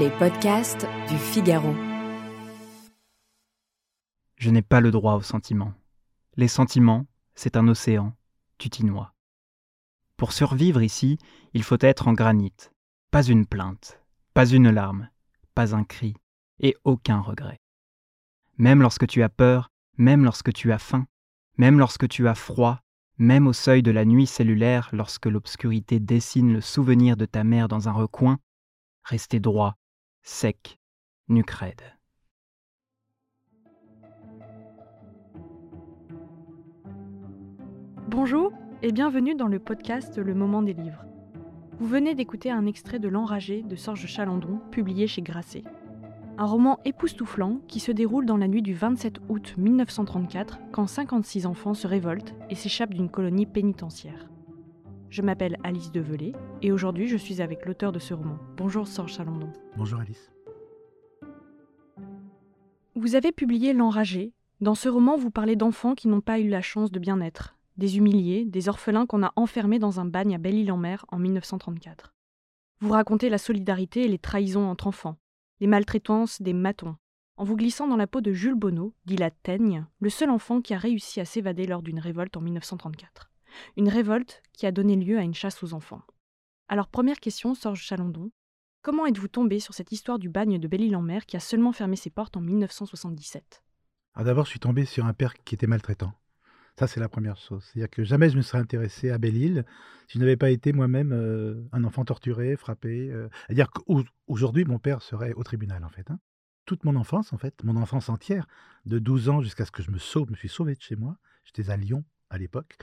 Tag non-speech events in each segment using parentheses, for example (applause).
Les podcasts du Figaro. Je n'ai pas le droit aux sentiments. Les sentiments, c'est un océan, tu t'y noies. Pour survivre ici, il faut être en granit. Pas une plainte, pas une larme, pas un cri, et aucun regret. Même lorsque tu as peur, même lorsque tu as faim, même lorsque tu as froid, même au seuil de la nuit cellulaire, lorsque l'obscurité dessine le souvenir de ta mère dans un recoin, rester droit, sec, nuque raide. Bonjour et bienvenue dans le podcast Le Moment des livres. Vous venez d'écouter un extrait de L'Enragé de Sorge Chalandon, publié chez Grasset. Un roman époustouflant qui se déroule dans la nuit du 27 août 1934 quand 56 enfants se révoltent et s'échappent d'une colonie pénitentiaire. Je m'appelle Alice Develay et aujourd'hui je suis avec l'auteur de ce roman. Bonjour Sorge Chalandon. Bonjour Alice. Vous avez publié L'Enragé. Dans ce roman, vous parlez d'enfants qui n'ont pas eu la chance de bien être, des humiliés, des orphelins qu'on a enfermés dans un bagne à Belle-Île-en-Mer en 1934. Vous racontez la solidarité et les trahisons entre enfants, les maltraitances des matons, en vous glissant dans la peau de Jules Bonneau, dit la Teigne, le seul enfant qui a réussi à s'évader lors d'une révolte en 1934. Une révolte qui a donné lieu à une chasse aux enfants. Alors première question, Sorge Chalandon, comment êtes-vous tombé sur cette histoire du bagne de Belle-Île-en-Mer qui a seulement fermé ses portes en 1977 Alors d'abord, je suis tombé sur un père qui était maltraitant. Ça, c'est la première chose. C'est-à-dire que jamais je me serais intéressé à Belle-Île si je n'avais pas été moi-même euh, un enfant torturé, frappé. euh. C'est-à-dire qu'aujourd'hui, mon père serait au tribunal, en fait. hein. Toute mon enfance, en fait, mon enfance entière, de 12 ans jusqu'à ce que je me sauve, me suis sauvé de chez moi. J'étais à Lyon à l'époque.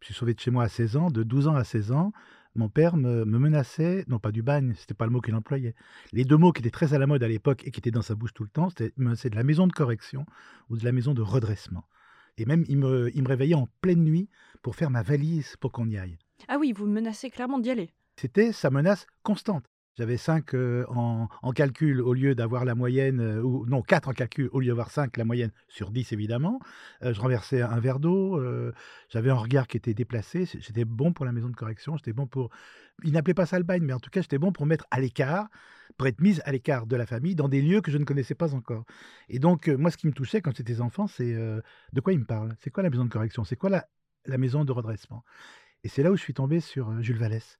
Je me suis sauvé de chez moi à 16 ans. De 12 ans à 16 ans, mon père me, me menaçait, non pas du bagne, c'était pas le mot qu'il employait. Les deux mots qui étaient très à la mode à l'époque et qui étaient dans sa bouche tout le temps, c'était de la maison de correction ou de la maison de redressement. Et même, il me, il me réveillait en pleine nuit pour faire ma valise pour qu'on y aille. Ah oui, vous menacez clairement d'y aller. C'était sa menace constante. J'avais 5 en, en calcul au lieu d'avoir la moyenne, euh, ou non, 4 en calcul au lieu d'avoir 5, la moyenne sur 10 évidemment. Euh, je renversais un verre d'eau, euh, j'avais un regard qui était déplacé. J'étais bon pour la maison de correction, j'étais bon pour. Il n'appelait pas ça le mais en tout cas, j'étais bon pour mettre à l'écart, pour être mise à l'écart de la famille dans des lieux que je ne connaissais pas encore. Et donc, euh, moi, ce qui me touchait quand j'étais enfant, c'est euh, de quoi il me parle? C'est quoi la maison de correction? C'est quoi la, la maison de redressement? Et c'est là où je suis tombé sur euh, Jules Vallès.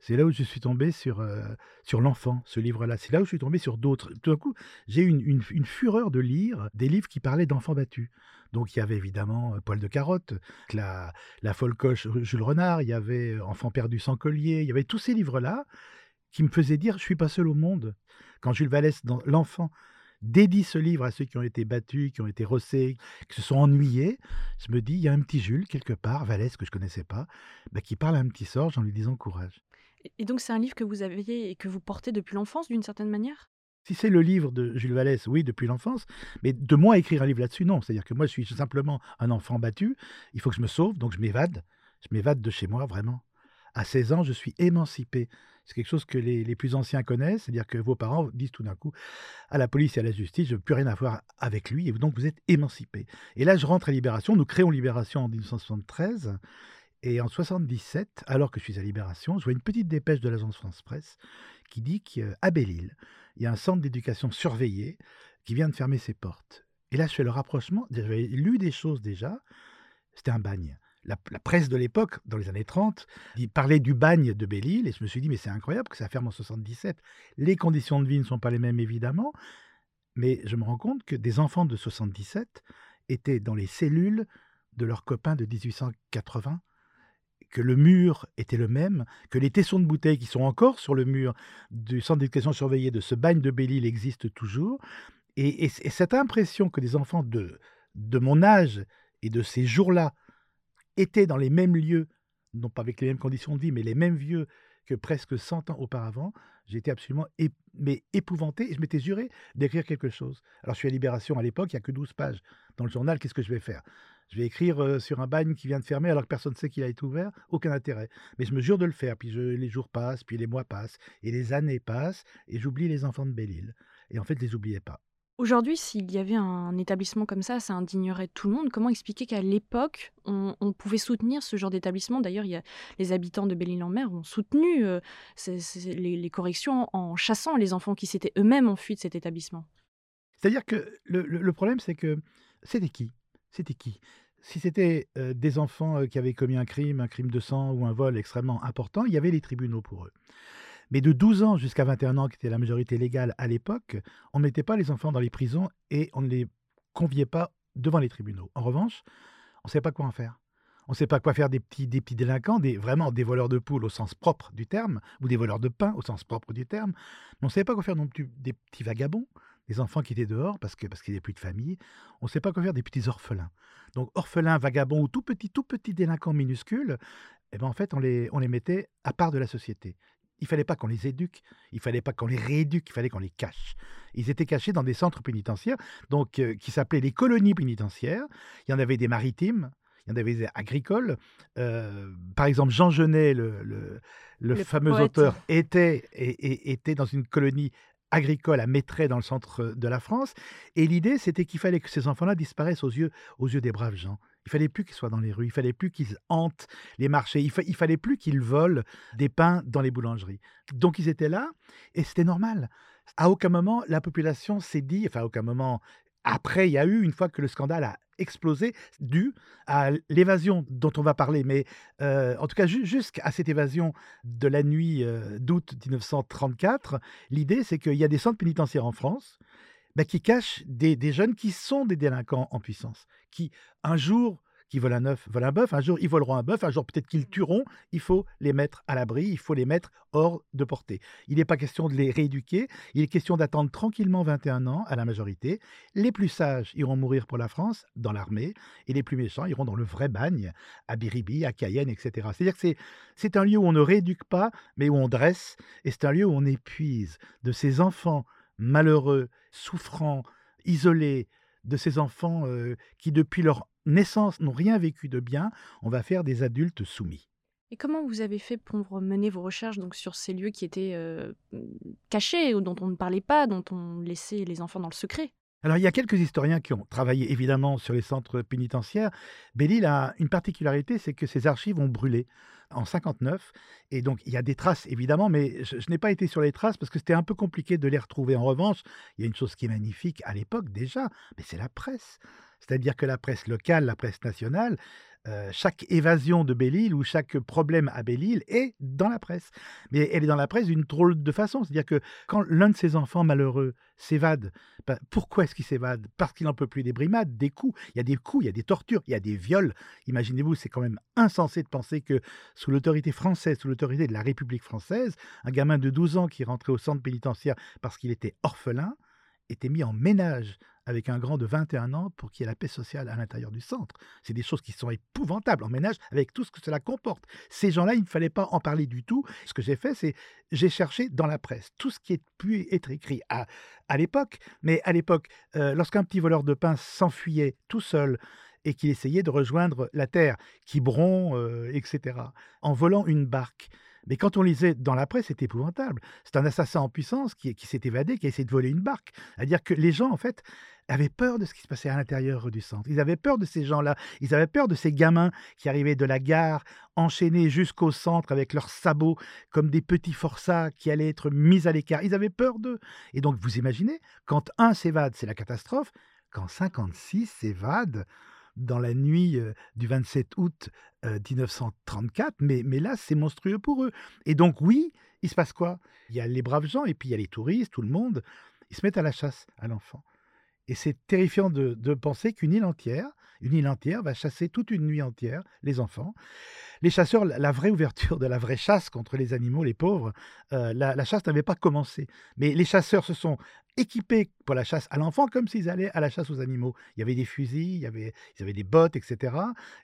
C'est là où je suis tombé sur, euh, sur l'enfant, ce livre-là. C'est là où je suis tombé sur d'autres. Tout d'un coup, j'ai eu une, fureur de lire des livres qui parlaient d'enfants battus. Donc il y avait évidemment euh, Poil de carotte, la, la folle coche Jules Renard, il y avait euh, Enfant perdu sans collier, il y avait tous ces livres-là qui me faisaient dire je suis pas seul au monde. Quand Jules Vallès, dans L'enfant, dédie ce livre à ceux qui ont été battus, qui ont été rossés, qui se sont ennuyés, je me dis il y a un petit Jules quelque part, Vallès que je connaissais pas, bah, qui parle à un petit Sorge en lui disant courage. Et- donc c'est un livre que vous aviez et que vous portez depuis l'enfance d'une certaine manière? Si c'est le livre de Jules Vallès, oui, depuis l'enfance, mais de moi écrire un livre là-dessus, non. C'est-à-dire que moi, je suis simplement un enfant battu, il faut que je me sauve, donc je m'évade. Je m'évade de chez moi, vraiment. À 16 ans, je suis émancipé. C'est quelque chose que les, plus anciens connaissent, c'est-à-dire que vos parents disent tout d'un coup à la police et à la justice, je veux plus rien avoir avec lui, et donc vous êtes émancipé. Et là, je rentre à Libération, nous créons Libération en 1973, et en 77, alors que je suis à Libération, je vois une petite dépêche de l'agence France Presse qui dit qu'à Belle-Île, il y a un centre d'éducation surveillé qui vient de fermer ses portes. Et là, je fais le rapprochement. J'avais lu des choses déjà. C'était un bagne. La, presse de l'époque, dans les années 30, il parlait du bagne de Belle-Île et je me suis dit, mais c'est incroyable que ça ferme en 77. Les conditions de vie ne sont pas les mêmes, évidemment, mais je me rends compte que des enfants de 77 étaient dans les cellules de leurs copains de 1880 que le mur était le même, que les tessons de bouteilles qui sont encore sur le mur du centre d'éducation surveillé de ce bagne de Belle-Île existent toujours. Et, et- et cette impression que des enfants de, de mon âge et de ces jours-là étaient dans les mêmes lieux, non pas avec les mêmes conditions de vie, mais les mêmes lieux que presque 100 ans auparavant, j'étais absolument épouvanté et je m'étais juré d'écrire quelque chose. Alors je suis à Libération à l'époque, il n'y a que 12 pages dans le journal, qu'est-ce que je vais faire? Je vais écrire sur un bagne qui vient de fermer alors que personne ne sait qu'il a été ouvert, aucun intérêt. Mais je me jure de le faire, puis je- les jours passent, puis les mois passent, et les années passent, et j'oublie les enfants de Belle-Île. Et en fait, je les oubliais pas. Aujourd'hui, s'il y avait un établissement comme ça, ça indignerait tout le monde. Comment expliquer qu'à l'époque, on, on pouvait soutenir ce genre d'établissement? D'ailleurs, il y a les habitants de Belle-Île-en-Mer ont soutenu euh, ces- ces- les, les corrections en chassant les enfants qui s'étaient eux-mêmes enfuis de cet établissement. C'est-à-dire que le, le- le problème, c'est que c'était qui? C'était qui? Si c'était des enfants qui avaient commis un crime, un crime de sang ou un vol extrêmement important, il y avait les tribunaux pour eux. Mais de 12 ans jusqu'à 21 ans, qui était la majorité légale à l'époque, on ne mettait pas les enfants dans les prisons et on ne les conviait pas devant les tribunaux. En revanche, on ne savait pas quoi en faire. On ne sait pas quoi faire des petits, des petits délinquants, des, vraiment des voleurs de poules au sens propre du terme, ou des voleurs de pain au sens propre du terme. Mais on ne savait pas quoi faire non plus des petits vagabonds, des enfants qui étaient dehors parce que parce qu'ils n'avaient plus de famille. On ne sait pas quoi faire des petits orphelins. Donc orphelins, vagabonds ou tout petits, tout petits délinquants minuscules, eh ben en fait on les, on les mettait à part de la société. Il fallait pas qu'on les éduque, il fallait pas qu'on les rééduque, il fallait qu'on les cache. Ils étaient cachés dans des centres pénitentiaires, donc euh, qui s'appelaient les colonies pénitentiaires. Il y en avait des maritimes, il y en avait des agricoles. Euh, par exemple, Jean Genet, le, le- le Le fameux poète. auteur, était, et- et- était dans une colonie agricole à Mettray, dans le centre de la France. Et l'idée, c'était qu'il fallait que ces enfants-là disparaissent aux yeux, aux yeux des braves gens. Il fallait plus qu'ils soient dans les rues, il fallait plus qu'ils hantent les marchés, il, il fallait plus qu'ils volent des pains dans les boulangeries. Donc ils étaient là, et c'était normal. À aucun moment, la population s'est dit, enfin à aucun moment, après, il y a eu, une fois que le scandale a explosé, dû à l'évasion dont on va parler, mais euh, en tout cas ju- jusqu'à cette évasion de la nuit euh, d'août 1934, l'idée c'est qu'il y a des centres pénitentiaires en France bah, qui cachent des jeunes qui sont des délinquants en puissance, qui un jour qui volent un œuf, volent un bœuf, un jour ils voleront un bœuf, un jour peut-être qu'ils tueront, il faut les mettre à l'abri, il faut les mettre hors de portée. Il n'est pas question de les rééduquer, il est question d'attendre tranquillement 21 ans à la majorité. Les plus sages iront mourir pour la France dans l'armée, et les plus méchants iront dans le vrai bagne, à Biribi, à Cayenne, etc. C'est-à-dire que c'est, c'est un lieu où on ne rééduque pas, mais où on dresse, et c'est un lieu où on épuise de ces enfants malheureux, souffrants, isolés, de ces enfants euh, qui, depuis leur naissance, n'ont rien vécu de bien, on va faire des adultes soumis. Et comment vous avez fait pour mener vos recherches donc sur ces lieux qui étaient euh, cachés ou dont on ne parlait pas, dont on laissait les enfants dans le secret? Alors, il y a quelques historiens qui ont travaillé évidemment sur les centres pénitentiaires. Belle-Île a une particularité, c'est que ses archives ont brûlé en 59. Et donc, il y a des traces évidemment, mais je, je n'ai pas été sur les traces parce que c'était un peu compliqué de les retrouver. En revanche, il y a une chose qui est magnifique à l'époque déjà, mais c'est la presse. C'est-à-dire que la presse locale, la presse nationale, euh, chaque évasion de Belle-Île ou chaque problème à Belle-Île est dans la presse. Mais elle est dans la presse d'une drôle de façon. C'est-à-dire que quand l'un de ces enfants malheureux s'évade, ben, pourquoi est-ce qu'il s'évade? Parce qu'il n'en peut plus des brimades, des coups. Il y a des coups, il y a des tortures, il y a des viols. Imaginez-vous, c'est quand même insensé de penser que sous l'autorité française, sous l'autorité de la République française, un gamin de 12 ans qui rentrait au centre pénitentiaire parce qu'il était orphelin était mis en ménage avec un grand de 21 ans pour qu'il y ait la paix sociale à l'intérieur du centre. C'est des choses qui sont épouvantables en ménage avec tout ce que cela comporte. Ces gens-là, il ne fallait pas en parler du tout. Ce que j'ai fait, c'est j'ai cherché dans la presse tout ce qui a pu être écrit à, à l'époque. Mais à l'époque, euh, lorsqu'un petit voleur de pain s'enfuyait tout seul et qu'il essayait de rejoindre la terre, Quiberon, euh, etc., en volant une barque, mais quand on lisait dans la presse, c'est épouvantable. C'est un assassin en puissance qui, s'est évadé, qui a essayé de voler une barque. C'est-à-dire que les gens, en fait, avaient peur de ce qui se passait à l'intérieur du centre. Ils avaient peur de ces gens-là. Ils avaient peur de ces gamins qui arrivaient de la gare, enchaînés jusqu'au centre avec leurs sabots, comme des petits forçats qui allaient être mis à l'écart. Ils avaient peur d'eux. Et donc, vous imaginez, quand un s'évade, c'est la catastrophe. Quand 56 s'évadent, dans la nuit du 27 août euh, 1934, mais, là, c'est monstrueux pour eux. Et donc, oui, il se passe quoi? Il y a les braves gens, et puis il y a les touristes, tout le monde, ils se mettent à la chasse à l'enfant. Et c'est terrifiant de penser qu'une île entière, une île entière va chasser toute une nuit entière les enfants. Les chasseurs, la vraie ouverture de la vraie chasse contre les animaux, les pauvres, euh, la, la chasse n'avait pas commencé. Mais les chasseurs se sont équipés pour la chasse à l'enfant comme s'ils allaient à la chasse aux animaux. Il y avait des fusils, il y avait, ils avaient des bottes, etc.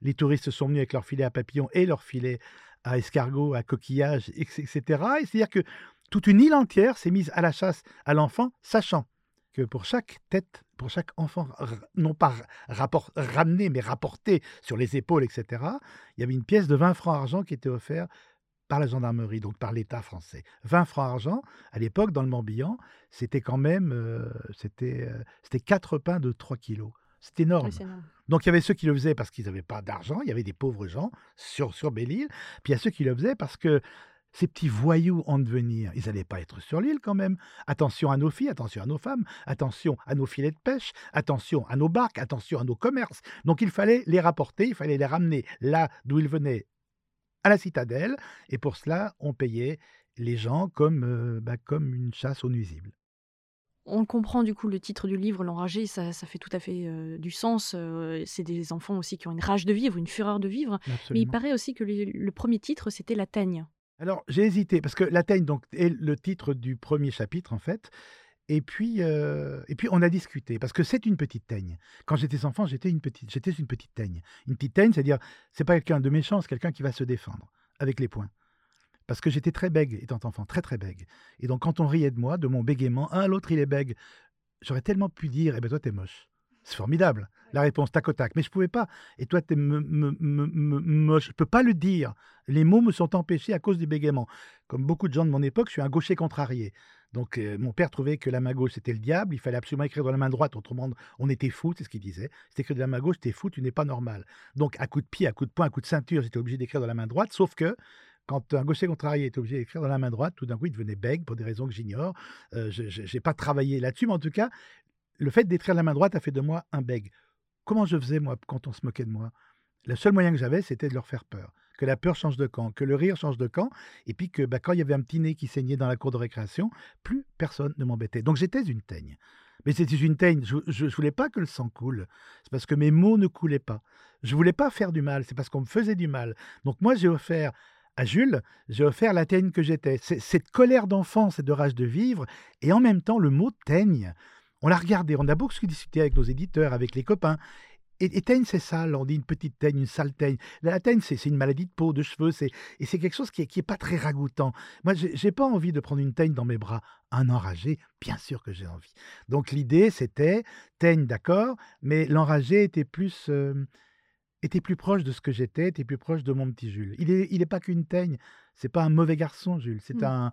Les touristes sont venus avec leurs filets à papillons et leurs filets à escargots, à coquillages, etc. Et c'est-à-dire que toute une île entière s'est mise à la chasse à l'enfant, sachant que pour chaque tête, pour chaque enfant, non pas rapport, ramené, mais rapporté sur les épaules, etc., il y avait une pièce de 20 francs argent qui était offerte par la gendarmerie, donc par l'État français. 20 francs argent, à l'époque, dans le Morbihan, c'était quand même euh, c'était, euh, c'était 4 pains de 3 kilos. C'est énorme. Oui, c'est énorme. Donc il y avait ceux qui le faisaient parce qu'ils n'avaient pas d'argent, il y avait des pauvres gens sur, sur Belle-Île, puis il y a ceux qui le faisaient parce que ces petits voyous en devenir, ils n'allaient pas être sur l'île quand même. Attention à nos filles, attention à nos femmes, attention à nos filets de pêche, attention à nos barques, attention à nos commerces. Donc il fallait les rapporter, il fallait les ramener là d'où ils venaient à la citadelle, et pour cela on payait les gens comme, euh, bah, comme une chasse aux nuisibles. On comprend du coup le titre du livre, L'enragé, ça, ça fait tout à fait euh, du sens. euh, c'est des enfants aussi qui ont une rage de vivre, une fureur de vivre. Mais il paraît aussi que le, le premier titre, c'était La Teigne. Alors, j'ai hésité, parce que La Teigne donc, est le titre du premier chapitre, en fait. Et puis, euh, et puis, on a discuté, parce que c'est une petite teigne. Quand j'étais enfant, j'étais une petite, j'étais une petite teigne. Une petite teigne, c'est-à-dire, c'est pas quelqu'un de méchant, c'est quelqu'un qui va se défendre avec les poings. Parce que j'étais très bègue étant enfant, très très bègue. Et donc, quand on riait de moi, de mon bégaiement, un, l'autre, il est bègue, j'aurais tellement pu dire, eh ben toi, t'es moche. C'est formidable. La réponse, tac au tac. Mais je pouvais pas. Et toi, t'es me- me- me- me- moche. Je peux pas le dire. Les mots me sont empêchés à cause du bégaiement. Comme beaucoup de gens de mon époque, je suis un gaucher contrarié. Donc, euh, mon père trouvait que la main gauche, c'était le diable. Il fallait absolument écrire dans la main droite. Autrement, on était fou, c'est ce qu'il disait. C'est écrit de la main gauche, t'es fou, tu n'es pas normal. Donc, à coup de pied, à coup de poing, à coup de ceinture, j'étais obligé d'écrire dans la main droite. Sauf que, quand un gaucher contrarié était obligé d'écrire dans la main droite, tout d'un coup, il devenait bègue pour des raisons que j'ignore. Euh, je n'ai pas travaillé là-dessus, mais en tout cas, le fait d'écrire la main droite a fait de moi un bègue. Comment je faisais, moi, quand on se moquait de moi? Le seul moyen que j'avais, c'était de leur faire peur. Que la peur change de camp, que le rire change de camp, et puis que bah, quand il y avait un petit nez qui saignait dans la cour de récréation, plus personne ne m'embêtait. Donc j'étais une teigne. Mais c'était une teigne, je ne voulais pas que le sang coule. C'est parce que mes mots ne coulaient pas. Je voulais pas faire du mal, c'est parce qu'on me faisait du mal. Donc moi, j'ai offert à Jules, j'ai offert la teigne que j'étais. Cette colère d'enfance et de rage de vivre, et en même temps le mot teigne. On l'a regardé, on a beaucoup discuté avec nos éditeurs, avec les copains. Et, et teigne, c'est sale, on dit une petite teigne, une sale teigne. La, teigne, c'est une maladie de peau, de cheveux, c'est- et c'est quelque chose qui est, qui est pas très ragoûtant. Moi, j'ai j'ai pas envie de prendre une teigne dans mes bras. Un enragé, bien sûr que j'ai envie. Donc l'idée, c'était teigne, d'accord, mais l'enragé était plus, euh, était plus proche de ce que j'étais, était plus proche de mon petit Jules. Il est, il est pas qu'une teigne, c'est pas un mauvais garçon, Jules. C'est Mm. un,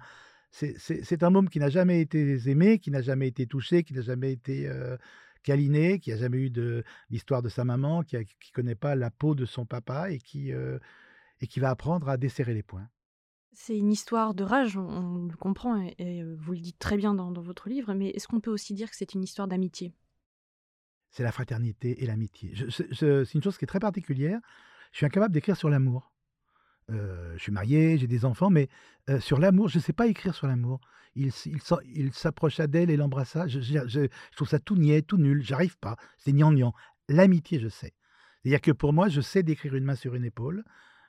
c'est- un homme qui n'a jamais été aimé, qui n'a jamais été touché, qui n'a jamais été euh, câliné, qui n'a jamais eu de l'histoire de sa maman, qui ne connaît pas la peau de son papa et qui, euh, et qui va apprendre à desserrer les poings. C'est une histoire de rage, on, on le comprend, et, et, vous le dites très bien dans, dans votre livre, mais est-ce qu'on peut aussi dire que c'est une histoire d'amitié? C'est la fraternité et l'amitié. C'est une chose qui est très particulière. Je suis incapable d'écrire sur l'amour. Je suis marié, j'ai des enfants, mais sur l'amour, je ne sais pas écrire sur l'amour. Il, s'approcha d'elle et l'embrassa. Je, trouve ça tout niais, tout nul. J'arrive pas. C'est gnangnan. L'amitié, je sais. C'est-à-dire que pour moi, je sais décrire une main sur une épaule.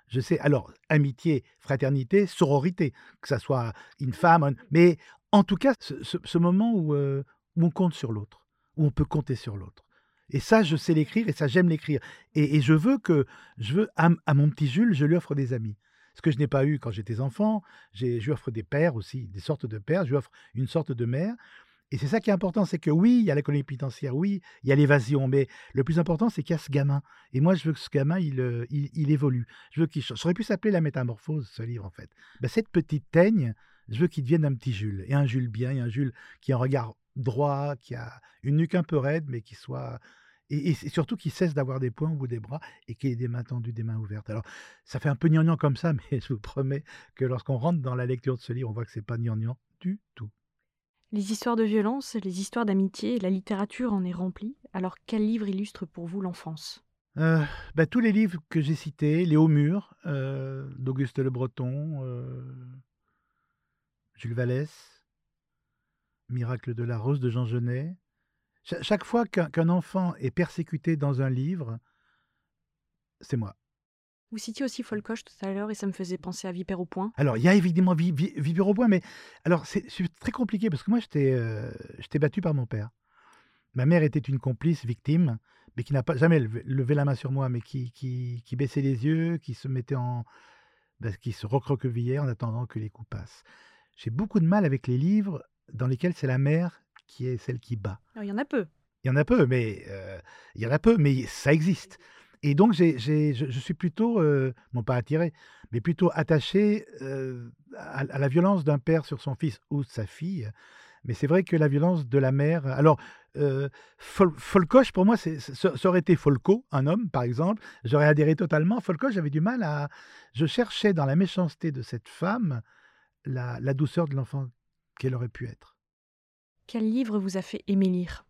Je sais, alors, amitié, fraternité, sororité, que ça soit une femme, mais en tout cas, ce, moment où, où on compte sur l'autre, où on peut compter sur l'autre. Et ça, je sais l'écrire et ça, j'aime l'écrire. Et, je veux que, je veux, à, mon petit Jules, je lui offre des amis. Ce que je n'ai pas eu quand j'étais enfant, je lui offre des pères aussi, des sortes de pères, je lui offre une sorte de mère. Et c'est ça qui est important, c'est que oui, il y a la colonie pénitentiaire, oui, il y a l'évasion, mais le plus important, c'est qu'il y a ce gamin. Et moi, je veux que ce gamin, il, euh, il, il évolue. Je veux qu'il change. Ça aurait pu s'appeler La Métamorphose, ce livre, en fait. Ben, cette petite teigne, je veux qu'il devienne un petit Jules. Et un Jules bien, et un Jules qui a un regard droit, qui a une nuque un peu raide, mais qui soit... Et, surtout qu'il cesse d'avoir des poings au bout des bras et qu'il ait des mains tendues, des mains ouvertes. Alors, ça fait un peu gnangnan comme ça, (laughs) mais je vous promets que lorsqu'on rentre dans la lecture de ce livre, on voit que c'est pas gnangnan du tout. Les histoires de violence, les histoires d'amitié, la littérature en est remplie. Alors quel livre illustre pour vous l'enfance? Euh, bah, tous les livres que j'ai cités, Les Hauts Murs euh, d'Auguste Le Breton, euh, Jules Vallès, Miracle de la Rose de Jean Genet. Cha- chaque fois qu'un enfant est persécuté dans un livre, c'est moi. Vous citiez aussi Folcoche tout à l'heure et ça me faisait penser à Vipère au point. Alors, il y a évidemment Vi- Vi- Vivre au point, mais alors c'est très compliqué parce que moi, j'étais euh, battu par mon père. Ma mère était une complice victime, mais qui n'a pas jamais levé, levé la main sur moi, mais qui, qui, qui baissait les yeux, qui se mettait en. ben, qui se recroquevillait en attendant que les coups passent. J'ai beaucoup de mal avec les livres dans lesquels c'est la mère qui est celle qui bat. Alors, il y en a peu. Il y en a peu, mais euh, il y en a peu, mais ça existe. Et donc, j'ai, j'ai- je, je suis plutôt, euh, non pas attiré, mais plutôt attaché euh, à, à la violence d'un père sur son fils ou sa fille. Mais c'est vrai que la violence de la mère. Alors, euh, Fol- Folcoche, pour moi, ça ça aurait été Folco, un homme, par exemple. J'aurais adhéré totalement. Folcoche, j'avais du mal à. Je cherchais dans la méchanceté de cette femme la, la douceur de l'enfant qu'elle aurait pu être. Quel livre vous a fait aimer lire?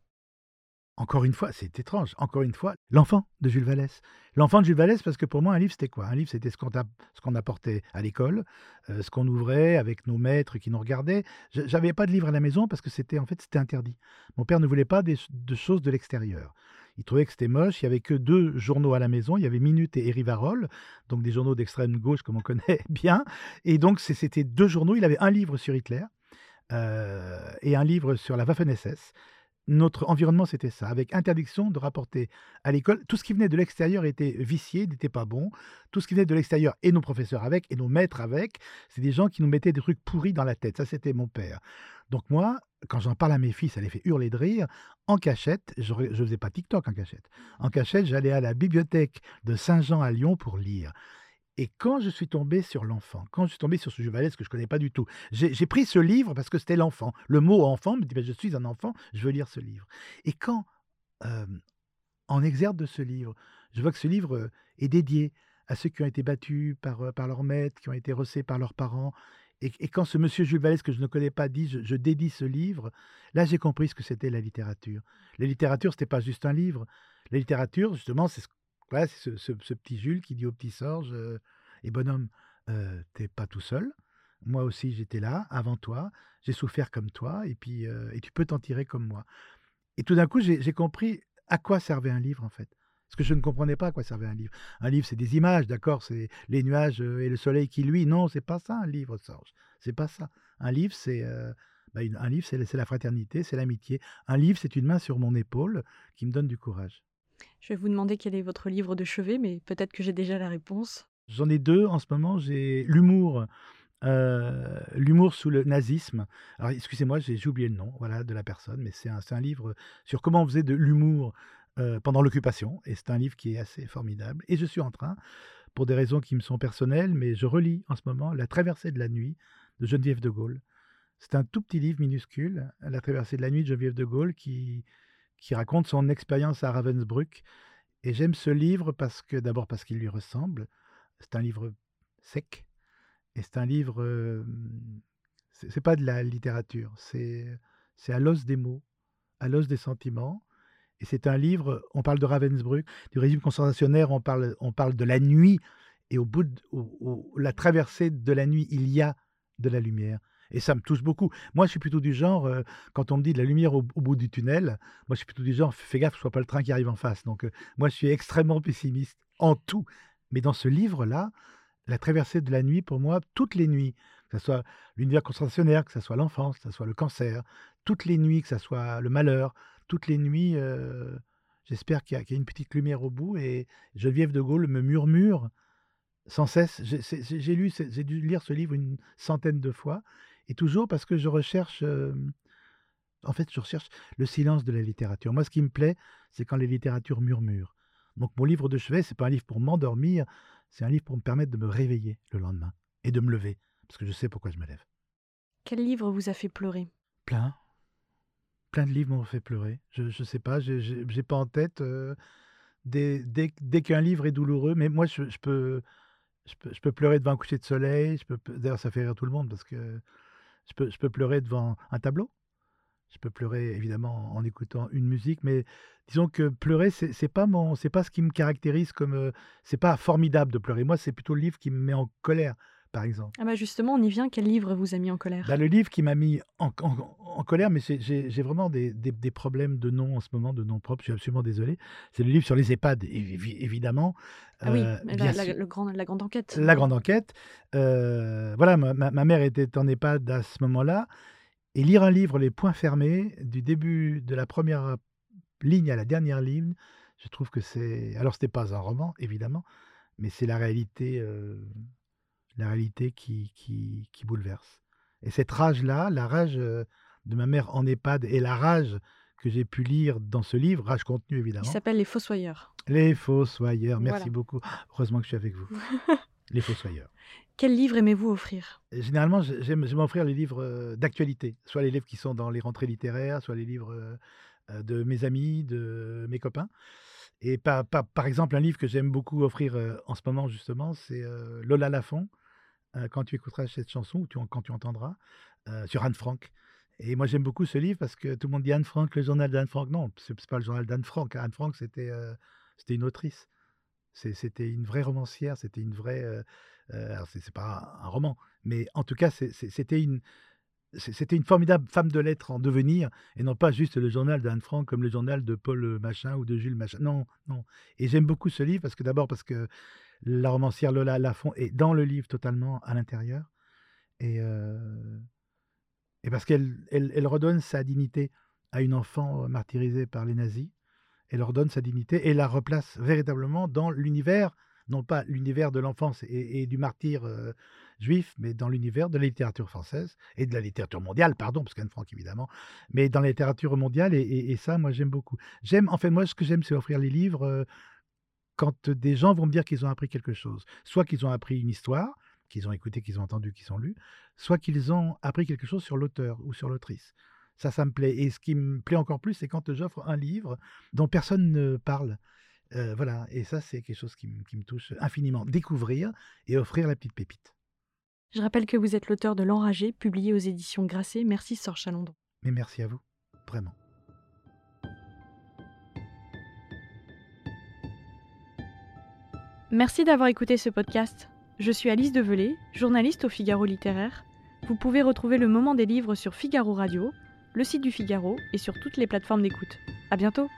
Encore une fois, c'est étrange. Encore une fois, l'enfant de Jules Vallès. L'enfant de Jules Vallès, parce que pour moi, un livre, c'était quoi? Un livre, c'était ce qu'on t'a- ce qu'on apportait à l'école, euh, ce qu'on ouvrait avec nos maîtres qui nous regardaient. Je- J'avais pas de livre à la maison parce que c'était en fait c'était interdit. Mon père ne voulait pas des, de choses de l'extérieur. Il trouvait que c'était moche. Il y avait que deux journaux à la maison. Il y avait Minute et Rivarol, donc des journaux d'extrême gauche comme on (laughs) connaît bien. Et donc c'était deux journaux. Il avait un livre sur Hitler et un livre sur la Waffen-SS notre environnement, c'était ça, avec interdiction de rapporter à l'école. Tout ce qui venait de l'extérieur était vicié, n'était pas bon. Tout ce qui venait de l'extérieur, et nos professeurs avec, et nos maîtres avec, c'est des gens qui nous mettaient des trucs pourris dans la tête. Ça, c'était mon père. Donc moi, quand j'en parle à mes filles, ça les fait hurler de rire. En cachette, je ne faisais pas TikTok en cachette. En cachette, j'allais à la bibliothèque de Saint-Jean à Lyon pour lire. Et quand je suis tombé sur l'enfant, quand je suis tombé sur ce Jules Vallès que je ne connais pas du tout, j'ai pris ce livre parce que c'était l'enfant. Le mot enfant me dit ben, Je suis un enfant, je veux lire ce livre. Et quand, en exergue de ce livre, je vois que ce livre est dédié à ceux qui ont été battus par, par leur maître, qui ont été rossés par leurs parents, et, quand ce monsieur Jules Vallès que je ne connais pas dit je, dédie ce livre, là j'ai compris ce que c'était la littérature. La littérature, c'était pas juste un livre. La littérature, justement, c'est ce, voilà, c'est ce, petit Jules qui dit au petit Sorge Et bonhomme, euh, t'es pas tout seul. Moi aussi, j'étais là avant toi. J'ai souffert comme toi, et puis et tu peux t'en tirer comme moi. Et tout d'un coup, j'ai compris à quoi servait un livre, en fait. Parce que je ne comprenais pas à quoi servait un livre. Un livre, c'est des images, d'accord C'est les nuages et le soleil qui luit. Non, c'est pas ça, un livre, Sorge. C'est pas ça. Un livre, c'est bah, un livre, c'est la fraternité, c'est l'amitié. Un livre, c'est une main sur mon épaule qui me donne du courage. Je vais vous demander quel est votre livre de chevet, mais peut-être que j'ai déjà la réponse. J'en ai deux en ce moment. J'ai l'humour, euh, l'humour sous le nazisme. Alors, excusez-moi, j'ai oublié le nom, voilà, de la personne, mais c'est un, un livre sur comment on faisait de l'humour euh, pendant l'occupation, et c'est un livre qui est assez formidable. Et je suis en train, pour des raisons qui me sont personnelles, mais je relis en ce moment La Traversée de la nuit de Geneviève de Gaulle. C'est un tout petit livre minuscule, La Traversée de la nuit de Geneviève de Gaulle, qui qui raconte son expérience à Ravensbrück. Et j'aime ce livre parce que d'abord parce qu'il lui ressemble. C'est un livre sec et c'est un livre. euh, c'est pas de la littérature, c'est c'est à l'os des mots, à l'os des sentiments. Et c'est un livre. On parle de Ravensbrück, du régime concentrationnaire. On parle on parle de la nuit et au bout de la traversée de la nuit, il y a de la lumière. Et ça me touche beaucoup. Moi, je suis plutôt du genre, euh, quand on me dit de la lumière au, bout du tunnel, moi, je suis plutôt du genre, fais gaffe, ce soit pas le train qui arrive en face. Donc, euh, moi, je suis extrêmement pessimiste en tout. Mais dans ce livre-là, la traversée de la nuit, pour moi, toutes les nuits, que ce soit l'univers concentrationnaire, que ce soit l'enfance, que ce soit le cancer, toutes les nuits, que ce soit le malheur, toutes les nuits, euh, j'espère qu'il y, a une petite lumière au bout. Et Geneviève de Gaulle me murmure sans cesse. J'ai lu, j'ai dû lire ce livre une centaine de fois, et toujours parce que je recherche, euh, en fait, je recherche le silence de la littérature. Moi, ce qui me plaît, c'est quand les littératures murmurent. Donc, mon livre de chevet, c'est pas un livre pour m'endormir, c'est un livre pour me permettre de me réveiller le lendemain et de me lever, parce que je sais pourquoi je me lève. Quel livre vous a fait pleurer? Plein, plein de livres m'ont fait pleurer. Je, je sais pas, j'ai- j'ai j'ai pas en tête. euh, dès dès, dès qu'un livre est douloureux, mais moi, je, je peux, je peux, je peux pleurer devant un coucher de soleil. Je peux, d'ailleurs, ça fait rire tout le monde parce que je peux, je peux pleurer devant un tableau. Je peux pleurer évidemment en écoutant une musique, mais disons que pleurer, c'est c'est pas mon, c'est pas ce qui me caractérise comme, euh, c'est pas formidable de pleurer. Moi, c'est plutôt le livre qui me met en colère, par exemple. Ah bah justement, on y vient. Quel livre vous a mis en colère? Bah, le livre qui m'a mis en, en- en colère, mais j'ai- vraiment des, des- des problèmes de nom en ce moment, de nom propre, je suis absolument désolé. C'est le livre sur les EHPAD, évi- évidemment. Ah oui, Euh, la, la- sûr. le grand, la grande enquête. La grande enquête. Euh, voilà, ma, mère était en EHPAD à ce moment-là. Et lire un livre, les points fermés, du début de la première ligne à la dernière ligne, je trouve que c'est. Alors, c'était pas un roman, évidemment, mais c'est la réalité, euh, la réalité qui, qui, qui bouleverse. Et cette rage-là, la rage euh, de ma mère en EHPAD et la rage que j'ai pu lire dans ce livre, rage contenu Il évidemment, s'appelle Les Fossoyeurs. Les Fossoyeurs, merci Voilà. beaucoup. (gasps) Heureusement que je suis avec vous. (laughs) Les Fossoyeurs. Quel livre aimez-vous offrir? Généralement, j'aime j'aime offrir les livres euh, d'actualité, soit les livres qui sont dans les rentrées littéraires, soit les livres euh, de mes amis, de mes copains. Et par, par, par exemple, un livre que j'aime beaucoup offrir en ce moment, justement, c'est Lola Lafont, euh, quand tu écouteras cette chanson, ou quand tu entendras, euh, sur Anne Frank. Et moi, j'aime beaucoup ce livre parce que tout le monde dit Anne Frank, le journal d'Anne Frank. Non, c'est c'est pas le journal d'Anne Frank. Anne Frank, c'était euh, une autrice. C'était une vraie romancière, c'était une vraie. c'est c'est pas un, roman, mais en tout cas, c'était une. C'était une formidable femme de lettres en devenir, et non pas juste le journal d'Anne Frank comme le journal de Paul Machin ou de Jules Machin. Non, non. Et j'aime beaucoup ce livre parce que d'abord parce que la romancière Lola Lafont est dans le livre totalement à l'intérieur, et, euh, et parce qu'elle elle, redonne sa dignité à une enfant euh, martyrisée par les nazis. Elle leur donne sa dignité et la replace véritablement dans l'univers, non pas l'univers de l'enfance et, du martyr euh, juif, mais dans l'univers de la littérature française et de la littérature mondiale, pardon, parce qu'Anne Frank évidemment, mais dans la littérature mondiale et, ça, moi j'aime beaucoup. J'aime, en fait, moi ce que j'aime, c'est offrir les livres quand des gens vont me dire qu'ils ont appris quelque chose, soit qu'ils ont appris une histoire, qu'ils ont écouté, qu'ils ont entendu, qu'ils ont lu, soit qu'ils ont appris quelque chose sur l'auteur ou sur l'autrice. Ça, ça me plaît. Et ce qui me plaît encore plus, c'est quand j'offre un livre dont personne ne parle. Euh, voilà, et ça, c'est quelque chose qui, me- qui me touche infiniment. Découvrir et offrir la petite pépite. Je rappelle que vous êtes l'auteur de L'Enragé, publié aux éditions Grasset. Merci Sœur Chalandon. Mais merci à vous, vraiment. Merci d'avoir écouté ce podcast. Je suis Alice Develay, journaliste au Figaro littéraire. Vous pouvez retrouver le moment des livres sur Figaro Radio, le site du Figaro et sur toutes les plateformes d'écoute. À bientôt!